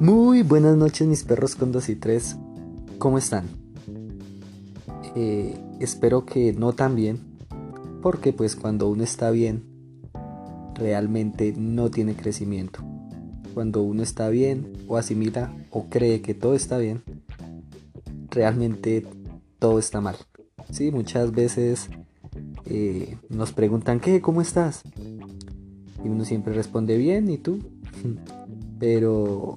Muy buenas noches mis perros con 2 y 3. ¿Cómo están? Eh, espero que no tan bien. Porque pues cuando uno está bien, realmente no tiene crecimiento. Cuando uno está bien o asimila o cree que todo está bien, realmente todo está mal. Sí, muchas veces eh, nos preguntan, ¿qué? ¿Cómo estás? Y uno siempre responde bien, ¿y tú? Pero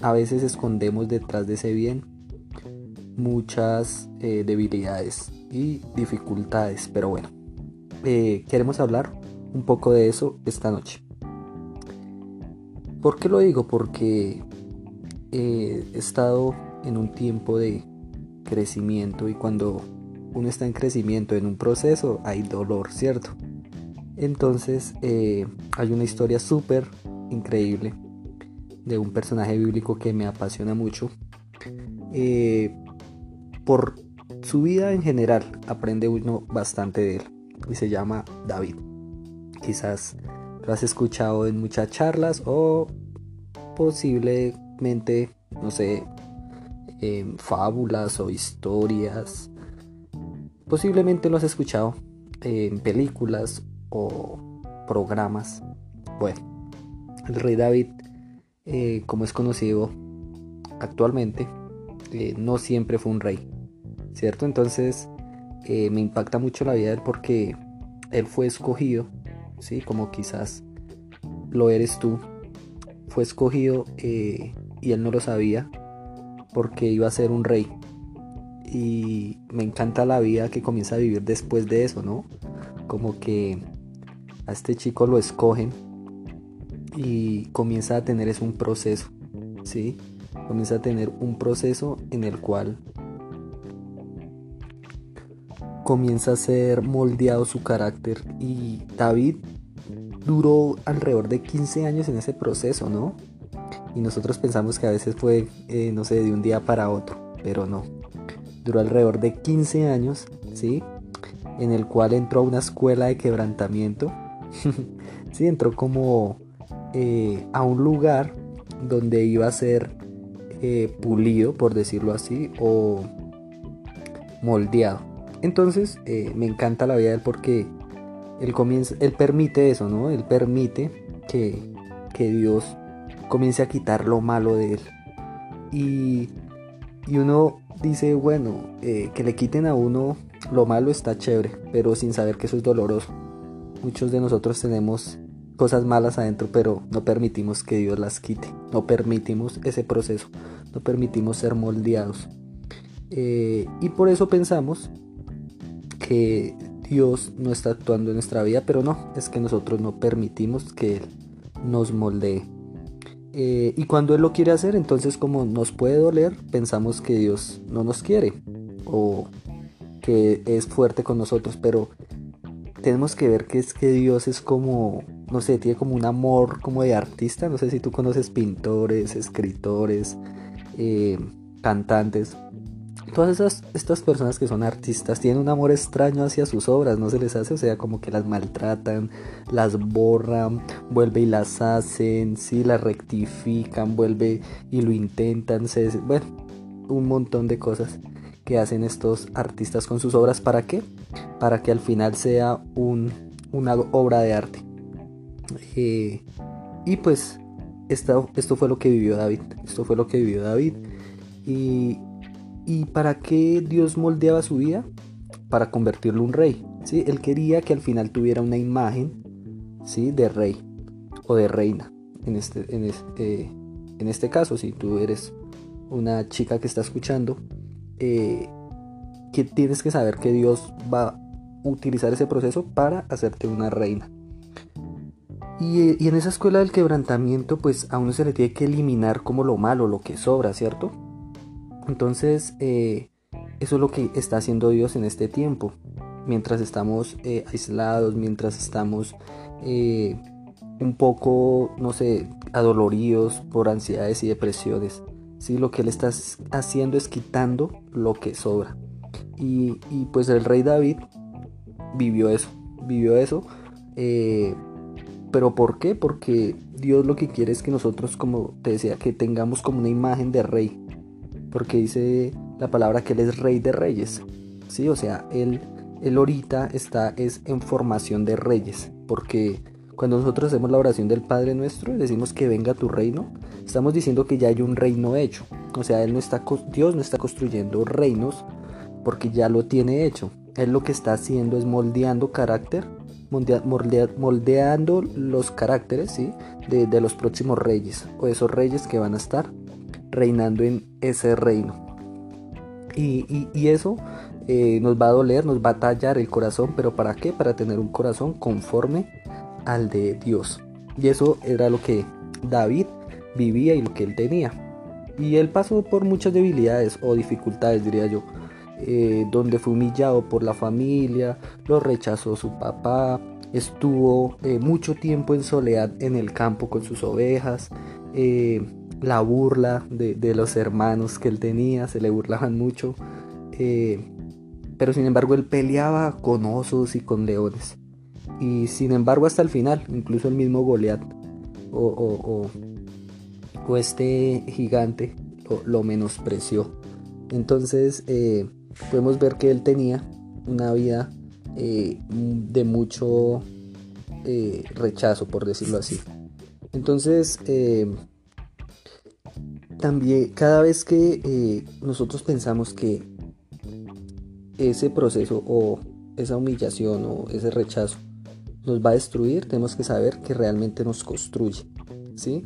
a veces escondemos detrás de ese bien muchas eh, debilidades y dificultades. Pero bueno, eh, queremos hablar un poco de eso esta noche. ¿Por qué lo digo? Porque he estado en un tiempo de crecimiento y cuando uno está en crecimiento, en un proceso, hay dolor, ¿cierto? Entonces eh, hay una historia súper increíble de un personaje bíblico que me apasiona mucho. Eh, por su vida en general aprende uno bastante de él y se llama David. Quizás lo has escuchado en muchas charlas o posiblemente, no sé, en fábulas o historias. Posiblemente lo has escuchado en películas o programas. Bueno, el rey David eh, como es conocido actualmente, eh, no siempre fue un rey, ¿cierto? Entonces eh, me impacta mucho la vida de él porque él fue escogido, ¿sí? Como quizás lo eres tú, fue escogido y él no lo sabía porque iba a ser un rey. Y me encanta la vida que comienza a vivir después de eso, ¿no? Como que a este chico lo escogen y comienza a tener es un proceso, ¿sí? Comienza a tener un proceso en el cual comienza a ser moldeado su carácter y David duró alrededor de 15 años en ese proceso, ¿no? Y nosotros pensamos que a veces fue, eh, no sé, de un día para otro, pero no. Duró alrededor de 15 años, ¿sí? En el cual entró a una escuela de quebrantamiento. sí, entró como eh, a un lugar donde iba a ser eh, pulido, por decirlo así, o moldeado. Entonces eh, me encanta la vida de él porque él, comienza, él permite eso, ¿no? Él permite que, que Dios comience a quitar lo malo de él. Y, y uno dice, bueno, que le quiten a uno lo malo está chévere, pero sin saber que eso es doloroso. Muchos de nosotros tenemos cosas malas adentro, pero no permitimos que Dios las quite, no permitimos ese proceso, no permitimos ser moldeados. Eh, y por eso pensamos que Dios no está actuando en nuestra vida, pero no, es que nosotros no permitimos que Él nos moldee. Eh, y cuando Él lo quiere hacer, entonces como nos puede doler, pensamos que Dios no nos quiere o que es fuerte con nosotros, pero tenemos que ver que es que Dios es como no sé, tiene como un amor como de artista. No sé si tú conoces pintores, escritores, eh, cantantes. Todas esas, estas personas que son artistas tienen un amor extraño hacia sus obras, no se les hace, o sea, como que las maltratan, las borran, vuelve y las hacen, sí, las rectifican, vuelve y lo intentan, se, bueno, un montón de cosas que hacen estos artistas con sus obras. ¿Para qué? Para que al final sea un, una obra de arte. Eh, y pues esto, fue lo que vivió David. Esto fue lo que vivió David. Y, y para qué Dios moldeaba su vida? Para convertirlo en un rey. ¿sí? Él quería que al final tuviera una imagen ¿sí? de rey o de reina. En este, en, este, en este caso, si tú eres una chica que está escuchando, eh, que tienes que saber que Dios va utilizar ese proceso para hacerte una reina. Y, en esa escuela del quebrantamiento, pues a uno se le tiene que eliminar como lo malo, lo que sobra, ¿cierto? Entonces, eh, eso es lo que está haciendo Dios en este tiempo. Mientras estamos eh, aislados, mientras estamos eh, un poco, no sé, adoloridos por ansiedades y depresiones. ¿sí? Lo que Él está haciendo es quitando lo que sobra. Y, y pues el rey David vivió eso, vivió eso pero ¿por qué? Porque Dios lo que quiere es que nosotros, como te decía, que tengamos como una imagen de rey. Porque dice la palabra que Él es rey de reyes. ¿Sí? O sea, Él, él ahorita está es en formación de reyes. Porque cuando nosotros hacemos la oración del Padre nuestro y decimos que venga tu reino, estamos diciendo que ya hay un reino hecho. O sea, él no está, Dios no está construyendo reinos porque ya lo tiene hecho. Él lo que está haciendo es moldeando carácter moldeando los caracteres ¿sí? de, los próximos reyes o esos reyes que van a estar reinando en ese reino. Y, eso eh, nos va a doler, nos va a tallar el corazón, pero ¿para qué? Para tener un corazón conforme al de Dios. Y eso era lo que David vivía y lo que él tenía. Y él pasó por muchas debilidades o dificultades, diría yo eh, donde fue humillado por la familia, lo rechazó su papá, estuvo eh, mucho tiempo en soledad en el campo con sus ovejas, eh, la burla de, los hermanos que él tenía, se le burlaban mucho, pero sin embargo él peleaba con osos y con leones. Y sin embargo hasta el final, incluso el mismo Goliat o, este gigante lo, menospreció. Entonces, podemos ver que él tenía una vida eh, de mucho eh, rechazo, por decirlo así. Entonces, eh, también cada vez que nosotros pensamos que ese proceso o esa humillación o ese rechazo nos va a destruir, tenemos que saber que realmente nos construye, ¿sí?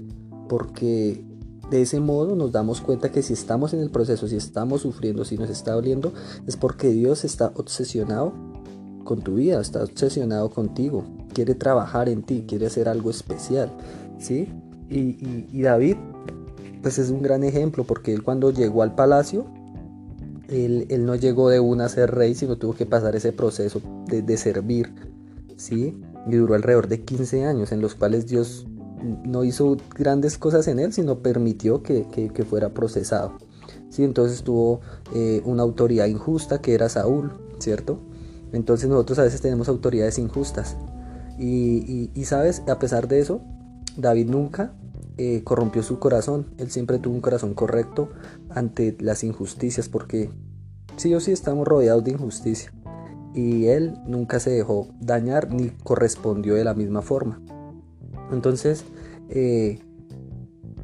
Porque de ese modo nos damos cuenta que si estamos en el proceso, si estamos sufriendo, si nos está doliendo, es porque Dios está obsesionado con tu vida, está obsesionado contigo, quiere trabajar en ti, quiere hacer algo especial, ¿sí? Y, David, pues es un gran ejemplo, porque él cuando llegó al palacio, él, no llegó de una a ser rey, sino tuvo que pasar ese proceso de, de servir, ¿sí? Y duró alrededor de 15 años en los cuales Dios no hizo grandes cosas en él, sino permitió que, fuera procesado. ¿sí? Entonces tuvo eh, una autoridad injusta que era Saúl, ¿cierto? Entonces nosotros a veces tenemos autoridades injustas. Y, sabes, a pesar de eso, David nunca eh, corrompió su corazón. Él siempre tuvo un corazón correcto ante las injusticias, porque sí o sí estamos rodeados de injusticia. Y él nunca se dejó dañar ni correspondió de la misma forma. Entonces, eh,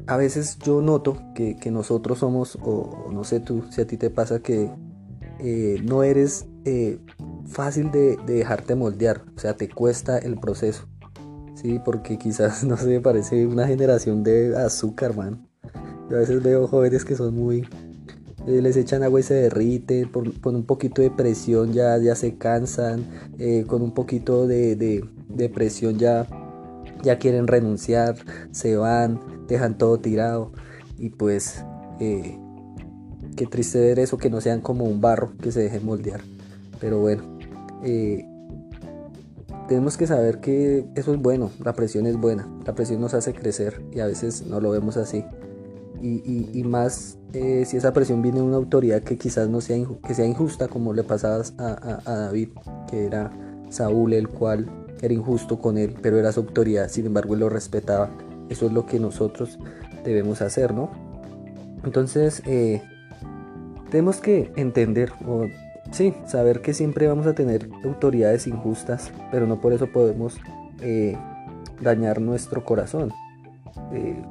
a veces yo noto que, nosotros somos, o, no sé tú, si a ti te pasa que eh, no eres eh, fácil de, dejarte moldear, o sea, te cuesta el proceso, ¿sí? Porque quizás, no sé, parece una generación de azúcar, man. Yo a veces veo jóvenes que son muy... les echan agua y se derriten, por, un poquito de presión ya, ya se cansan, con un poquito de, de presión ya ya quieren renunciar, se van, dejan todo tirado y pues eh, qué triste ver eso, que no sean como un barro que se deje moldear. Pero bueno, eh, tenemos que saber que eso es bueno, la presión es buena, la presión nos hace crecer y a veces no lo vemos así. Y, más eh, si esa presión viene de una autoridad que quizás no sea, que sea injusta como le pasaba a, a David, que era Saúl, el cual era injusto con él, pero era su autoridad, sin embargo él lo respetaba. Eso es lo que nosotros debemos hacer, ¿no? Entonces, eh, tenemos que entender, sí, saber que siempre vamos a tener autoridades injustas, pero no por eso podemos eh, dañar nuestro corazón. Eh,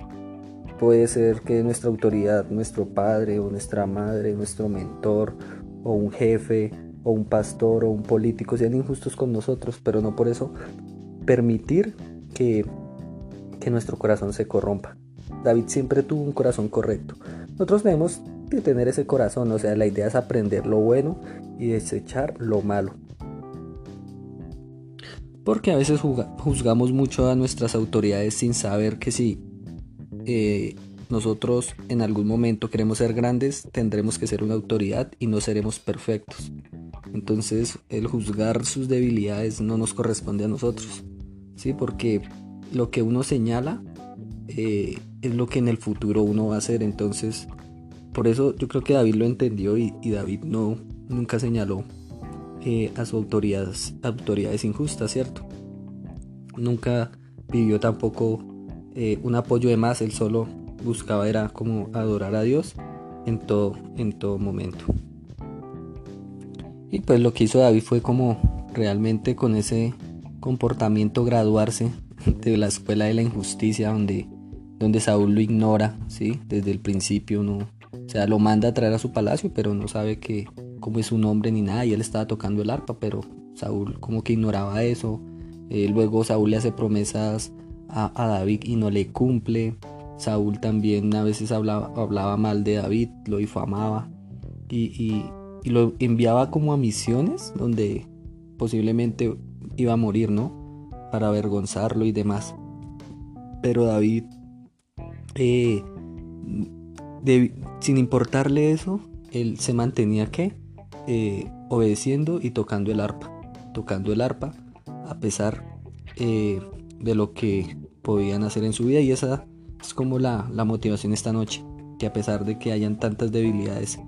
puede ser que nuestra autoridad, nuestro padre o nuestra madre, nuestro mentor o un jefe o un pastor o un político sean injustos con nosotros, pero no por eso permitir que, que nuestro corazón se corrompa. David siempre tuvo un corazón correcto. Nosotros debemos de tener ese corazón, o sea, la idea es aprender lo bueno y desechar lo malo. Porque a veces juzgamos mucho a nuestras autoridades sin saber que si eh, nosotros en algún momento queremos ser grandes, tendremos que ser una autoridad y no seremos perfectos. Entonces el juzgar sus debilidades no nos corresponde a nosotros, ¿sí? Porque lo que uno señala eh, es lo que en el futuro uno va a hacer. Entonces, por eso yo creo que David lo entendió y, David no nunca señaló eh, a sus autoridades, autoridades injustas, ¿cierto? Nunca pidió tampoco eh, un apoyo de más, él solo buscaba era como adorar a Dios en todo, en todo momento. Y pues lo que hizo David fue como realmente con ese comportamiento graduarse de la escuela de la injusticia donde, donde Saúl lo ignora, ¿sí? Desde el principio no, o sea, lo manda a traer a su palacio, pero no sabe que cómo es su nombre ni nada, y él estaba tocando el arpa, pero Saúl como que ignoraba eso. Eh, luego Saúl le hace promesas a, David y no le cumple. Saúl también a veces hablaba, hablaba mal de David, lo difamaba y lo enviaba como a misiones donde posiblemente iba a morir, ¿no? Para avergonzarlo y demás. Pero David, eh, sin importarle eso, él se mantenía que eh, obedeciendo y tocando el arpa, tocando el arpa a pesar eh, de lo que podían hacer en su vida y esa es como la, la, motivación esta noche, que a pesar de que hayan tantas debilidades,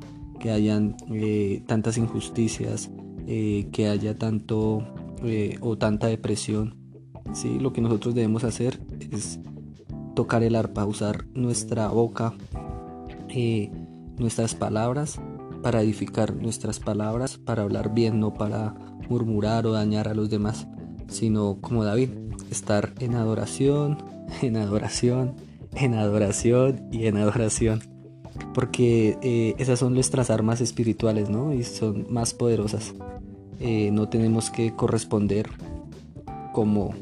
que hayan tantas injusticias, eh, que haya tanto eh, o tanta depresión. ¿sí? Lo que nosotros debemos hacer es tocar el arpa, usar nuestra boca, eh, nuestras palabras para edificar nuestras palabras, para hablar bien, no para murmurar o dañar a los demás, sino como David, estar en adoración, en adoración, en adoración y en adoración. Porque esas son nuestras armas espirituales, ¿no? Y son más poderosas. Eh, no tenemos que corresponder como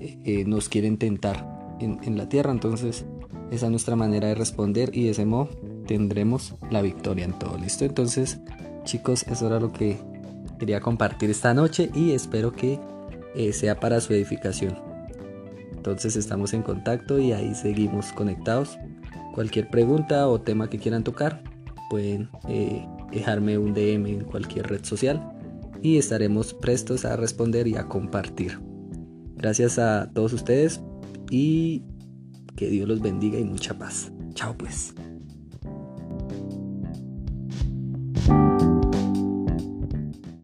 eh, nos quieren tentar en, la tierra. Entonces, esa es nuestra manera de responder y de ese modo tendremos la victoria en todo. ¿Listo? Entonces, chicos, eso era lo que quería compartir esta noche y espero que eh, sea para su edificación. Entonces, estamos en contacto y ahí seguimos conectados. Cualquier pregunta o tema que quieran tocar, pueden dejarme un DM en cualquier red social y estaremos prestos a responder y a compartir. Gracias a todos ustedes y que Dios los bendiga y mucha paz. Chao pues.